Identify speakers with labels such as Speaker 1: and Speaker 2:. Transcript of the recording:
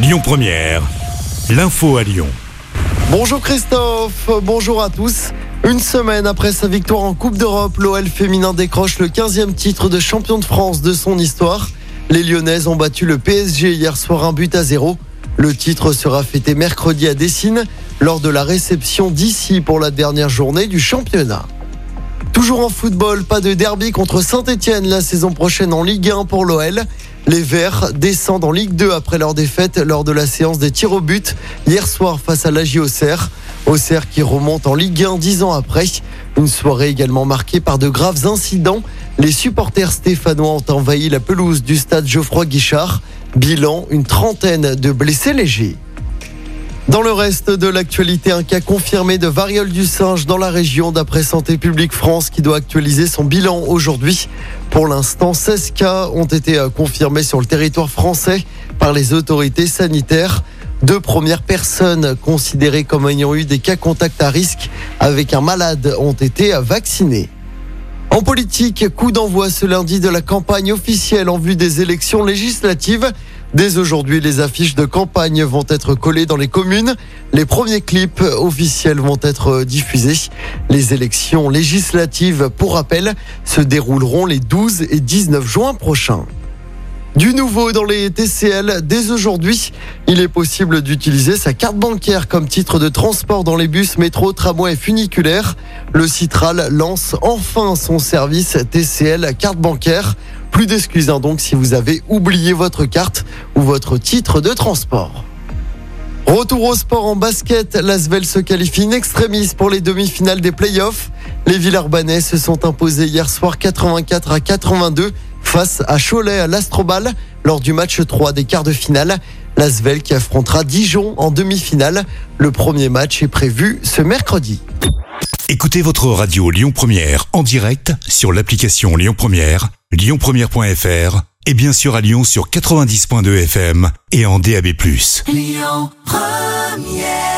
Speaker 1: Lyon Première, l'info à Lyon.
Speaker 2: Bonjour Christophe, bonjour à tous. Une semaine après sa victoire en Coupe d'Europe, l'OL féminin décroche le 15e titre de champion de France de son histoire. Les Lyonnaises ont battu le PSG hier soir un but à zéro. Le titre sera fêté mercredi à Dessine lors de la réception d'ici pour la dernière journée du championnat. Toujours en football, pas de derby contre Saint-Etienne la saison prochaine en Ligue 1 pour l'OL. Les Verts descendent en Ligue 2 après leur défaite lors de la séance des tirs au but hier soir face à l'AJ Auxerre. Auxerre qui remonte en Ligue 1 dix ans après. Une soirée également marquée par de graves incidents. Les supporters stéphanois ont envahi la pelouse du stade Geoffroy Guichard. Bilan, une trentaine de blessés légers. Dans le reste de l'actualité, un cas confirmé de variole du singe dans la région d'après Santé publique France qui doit actualiser son bilan aujourd'hui. Pour l'instant, 16 cas ont été euh, confirmés sur le territoire français par les autorités sanitaires. Deux premières personnes considérées comme ayant eu des cas contacts à risque avec un malade ont été vaccinées. En politique, coup d'envoi ce lundi de la campagne officielle en vue des élections législatives. Dès aujourd'hui, les affiches de campagne vont être collées dans les communes. Les premiers clips officiels vont être diffusés. Les élections législatives, pour rappel, se dérouleront les 12 et 19 juin prochains. Du nouveau dans les TCL, dès aujourd'hui, il est possible d'utiliser sa carte bancaire comme titre de transport dans les bus, métro, tramway et funiculaires. Le Citral lance enfin son service TCL carte bancaire. Plus d'excuses hein, donc si vous avez oublié votre carte ou votre titre de transport. Retour au sport en basket, l'Asvel se qualifie in extremis pour les demi-finales des playoffs. Les Villeurbanais se sont imposés hier soir 84 à 82 face à Cholet à l'Astrobal lors du match 3 des quarts de finale. L'Asvel qui affrontera Dijon en demi-finale. Le premier match est prévu ce mercredi.
Speaker 1: Écoutez votre radio Lyon Première en direct sur l'application Lyon Première, lyonpremière.fr et bien sûr à Lyon sur 90.2 FM et en DAB+.
Speaker 3: Lyon Première